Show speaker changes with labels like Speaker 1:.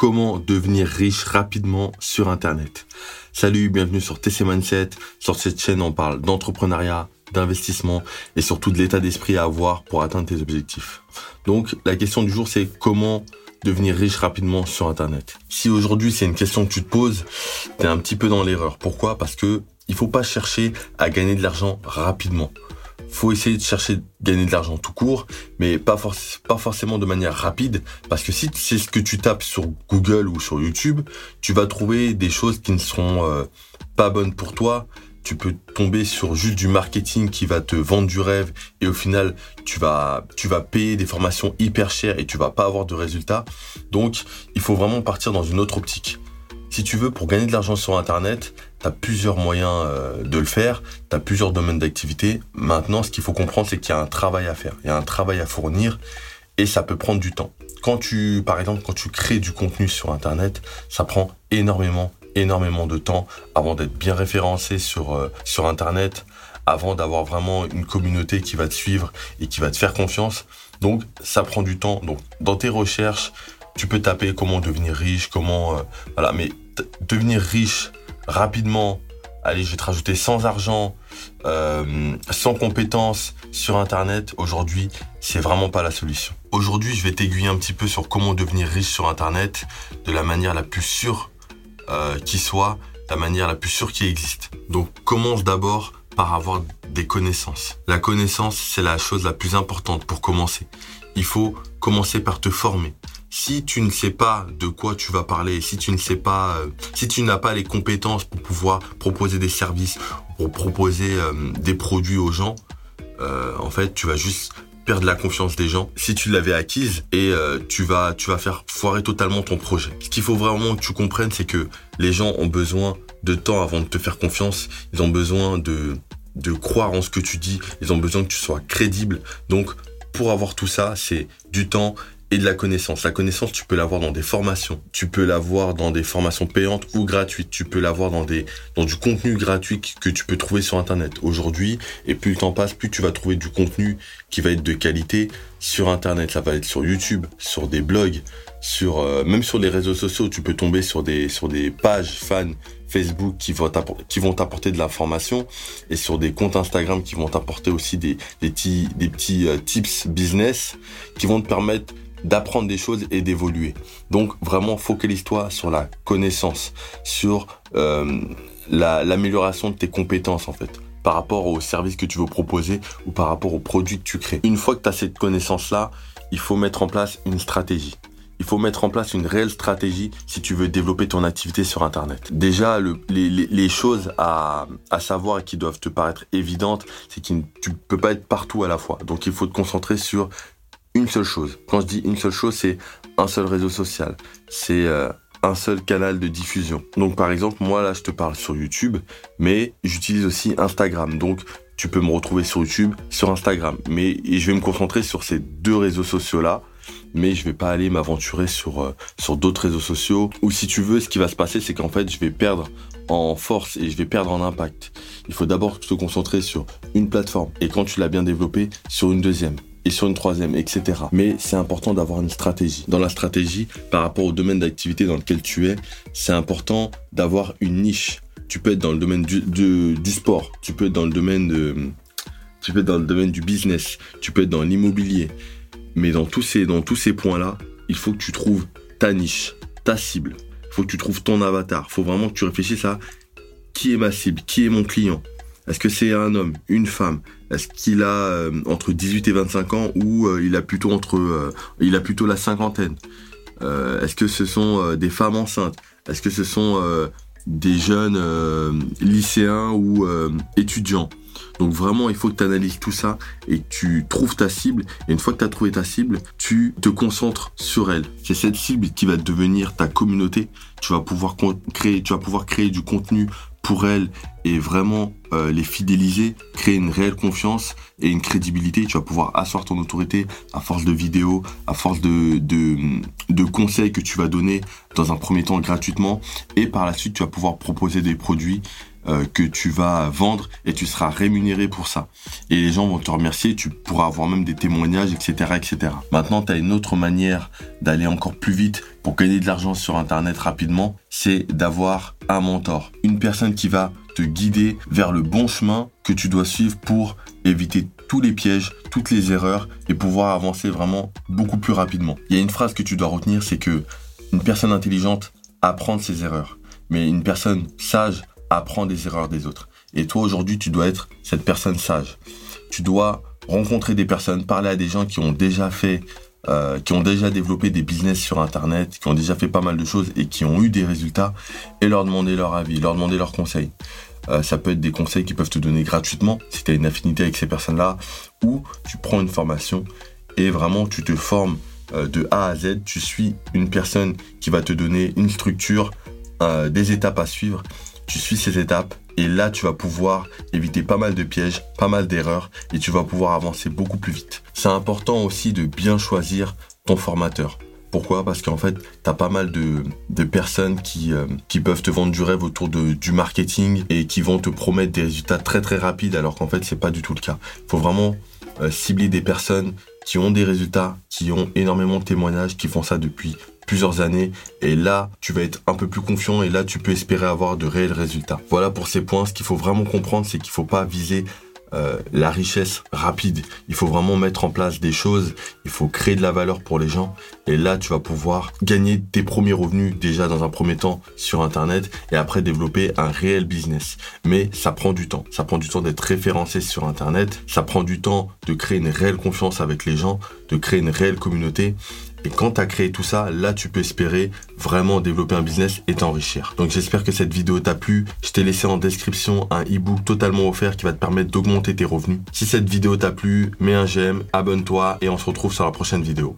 Speaker 1: comment devenir riche rapidement sur Internet. Salut, bienvenue sur TC Mindset. Sur cette chaîne, on parle d'entrepreneuriat, d'investissement et surtout de l'état d'esprit à avoir pour atteindre tes objectifs. Donc, la question du jour, c'est comment devenir riche rapidement sur Internet. Si aujourd'hui c'est une question que tu te poses, tu es un petit peu dans l'erreur. Pourquoi? Parce que il faut pas chercher à gagner de l'argent rapidement faut essayer de chercher de gagner de l'argent tout court, mais pas, forcément de manière rapide, parce que si c'est ce que tu tapes sur Google ou sur YouTube, tu vas trouver des choses qui ne seront euh, pas bonnes pour toi. Tu peux tomber sur juste du marketing qui va te vendre du rêve et au final tu vas tu vas payer des formations hyper chères et tu vas pas avoir de résultats. Donc il faut vraiment partir dans une autre optique. Si tu veux, pour gagner de l'argent sur Internet, tu plusieurs moyens euh, de le faire, tu as plusieurs domaines d'activité. Maintenant, ce qu'il faut comprendre, c'est qu'il y a un travail à faire, il y a un travail à fournir et ça peut prendre du temps. Quand tu, par exemple, quand tu crées du contenu sur Internet, ça prend énormément, énormément de temps avant d'être bien référencé sur, euh, sur Internet, avant d'avoir vraiment une communauté qui va te suivre et qui va te faire confiance. Donc, ça prend du temps. Donc, dans tes recherches, tu peux taper comment devenir riche, comment euh, voilà, mais devenir riche rapidement. Allez, je vais te rajouter sans argent, euh, sans compétences sur Internet. Aujourd'hui, c'est vraiment pas la solution. Aujourd'hui, je vais t'aiguiller un petit peu sur comment devenir riche sur Internet de la manière la plus sûre euh, qui soit, la manière la plus sûre qui existe. Donc, commence d'abord par avoir des connaissances. La connaissance, c'est la chose la plus importante pour commencer. Il faut commencer par te former si tu ne sais pas de quoi tu vas parler, si tu euh, n'as pas les compétences pour pouvoir proposer des services, pour proposer euh, des produits aux gens, euh, en fait, tu vas juste perdre la confiance des gens si tu l'avais acquise et tu vas faire foirer totalement ton projet. Ce qu'il faut vraiment que tu comprennes c'est que les gens ont besoin de temps avant de te faire confiance, ils ont besoin de croire en ce que tu dis, ils ont besoin que tu sois crédible. Donc pour avoir tout ça, c'est du temps et de la connaissance. La connaissance, tu peux l'avoir dans des formations, tu peux l'avoir dans des formations payantes ou gratuites, tu peux l'avoir dans du contenu gratuit que tu peux trouver sur internet. Aujourd'hui, et plus le temps passe, plus tu vas trouver du contenu qui va être de qualité sur internet. Ça va être sur YouTube, sur des blogs, sur euh, même sur les réseaux sociaux, tu peux tomber sur des sur des pages fans Facebook qui vont qui vont t'apporter de l'information et sur des comptes Instagram qui vont t'apporter aussi des des petits des petits euh, tips business qui vont te permettre d'apprendre des choses et d'évoluer. Donc vraiment focalise-toi sur la connaissance, sur euh, l'amélioration de tes compétences en fait par rapport au service que tu veux proposer ou par rapport aux produits que tu crées. Une fois que tu as cette connaissance-là, il faut mettre en place une stratégie. Il faut mettre en place une réelle stratégie si tu veux développer ton activité sur Internet. Déjà, les, choses à, savoir et qui doivent te paraître évidentes, c'est que tu peux pas être partout à la fois. Donc il faut te concentrer sur une seule chose. Quand je dis une seule chose, c'est un seul réseau social. C'est euh, un seul canal de diffusion. Donc par exemple, moi là, je te parle sur YouTube, mais j'utilise aussi Instagram. Donc tu peux me retrouver sur YouTube, sur Instagram. Mais je vais me concentrer sur ces deux réseaux sociaux-là. Mais je vais pas aller m'aventurer sur, euh, sur d'autres réseaux sociaux. Ou si tu veux, ce qui va se passer, c'est qu'en fait, je vais perdre en force et je vais perdre en impact. Il faut d'abord se concentrer sur une plateforme. Et quand tu l'as bien développée, sur une deuxième et sur une troisième, etc. Mais c'est important d'avoir une stratégie. Dans la stratégie, par rapport au domaine d'activité dans lequel tu es, c'est important d'avoir une niche. Tu peux être dans le domaine du, sport, tu peux être dans le domaine de, tu peux dans le domaine du business, tu peux être dans l'immobilier. Mais dans tous ces, dans tous ces points-là, il faut que tu trouves ta niche, ta cible. Il faut que tu trouves ton avatar. Il faut vraiment que tu réfléchisses à qui est ma cible, qui est mon client, est-ce que c'est un homme, une femme? Est-ce qu'il a euh, entre 18 et 25 ans ou euh, il a plutôt entre euh, il a plutôt la cinquantaine? Est-ce que ce sont des femmes enceintes? Est-ce que ce sont des jeunes lycéens ou étudiants? Donc vraiment, il faut que tu analyses tout ça et tu trouves ta cible. Et une fois que tu as trouvé ta cible, tu te concentres sur elle. C'est cette cible qui va devenir ta communauté. Tu vas pouvoir créer du contenu pour elles et vraiment euh, les fidéliser, créer une réelle confiance et une crédibilité. Tu vas pouvoir asseoir ton autorité à force de vidéos, à force de, conseils que tu vas donner dans un premier temps gratuitement. Et par la suite, tu vas pouvoir proposer des produits euh, que tu vas vendre et tu seras rémunéré pour ça. Et les gens vont te remercier, tu pourras avoir même des témoignages, etc. etc. Maintenant, tu as une autre manière d'aller encore plus vite pour gagner de l'argent sur Internet rapidement, c'est d'avoir un mentor. Une personne qui va te guider vers le bon chemin que tu dois suivre pour éviter tous les pièges, toutes les erreurs et pouvoir avancer vraiment beaucoup plus rapidement. Il y a une phrase que tu dois retenir, c'est que une personne intelligente apprend de ses erreurs, mais une personne sage apprend des erreurs des autres. Et toi aujourd'hui, tu dois être cette personne sage. Tu dois rencontrer des personnes, parler à des gens qui ont déjà fait euh, qui ont déjà développé des business sur Internet, qui ont déjà fait pas mal de choses et qui ont eu des résultats, et leur demander leur avis, leur demander leurs conseils. Euh, ça peut être des conseils qui peuvent te donner gratuitement si tu as une affinité avec ces personnes-là, ou tu prends une formation et vraiment tu te formes euh, de A à Z. Tu suis une personne qui va te donner une structure, des étapes à suivre. Tu suis ces étapes et là tu vas pouvoir éviter pas mal de pièges, pas mal d'erreurs et tu vas pouvoir avancer beaucoup plus vite. C'est important aussi de bien choisir ton formateur. Pourquoi? Parce qu'en fait, tu as pas mal de, personnes qui, euh, qui peuvent te vendre du rêve autour du marketing et qui vont te promettre des résultats très très rapides alors qu'en fait, c'est pas du tout le cas. Il faut vraiment euh, cibler des personnes qui ont des résultats, qui ont énormément de témoignages, qui font ça depuis plusieurs années et là tu vas être un peu plus confiant et là tu peux espérer avoir de réels résultats. Voilà pour ces points, ce qu'il faut vraiment comprendre c'est qu'il faut pas viser euh, la richesse rapide. Il faut vraiment mettre en place des choses, il faut créer de la valeur pour les gens et là tu vas pouvoir gagner tes premiers revenus déjà dans un premier temps sur internet et après développer un réel business. Mais ça prend du temps, ça prend du temps d'être référencé sur internet, ça prend du temps de créer une réelle confiance avec les gens, de créer une réelle communauté et quand tu as créé tout ça, là, tu peux espérer vraiment développer un business et t'enrichir. Donc j'espère que cette vidéo t'a plu. Je t'ai laissé en description un e-book totalement offert qui va te permettre d'augmenter tes revenus. Si cette vidéo t'a plu, mets un j'aime, abonne-toi et on se retrouve sur la prochaine vidéo.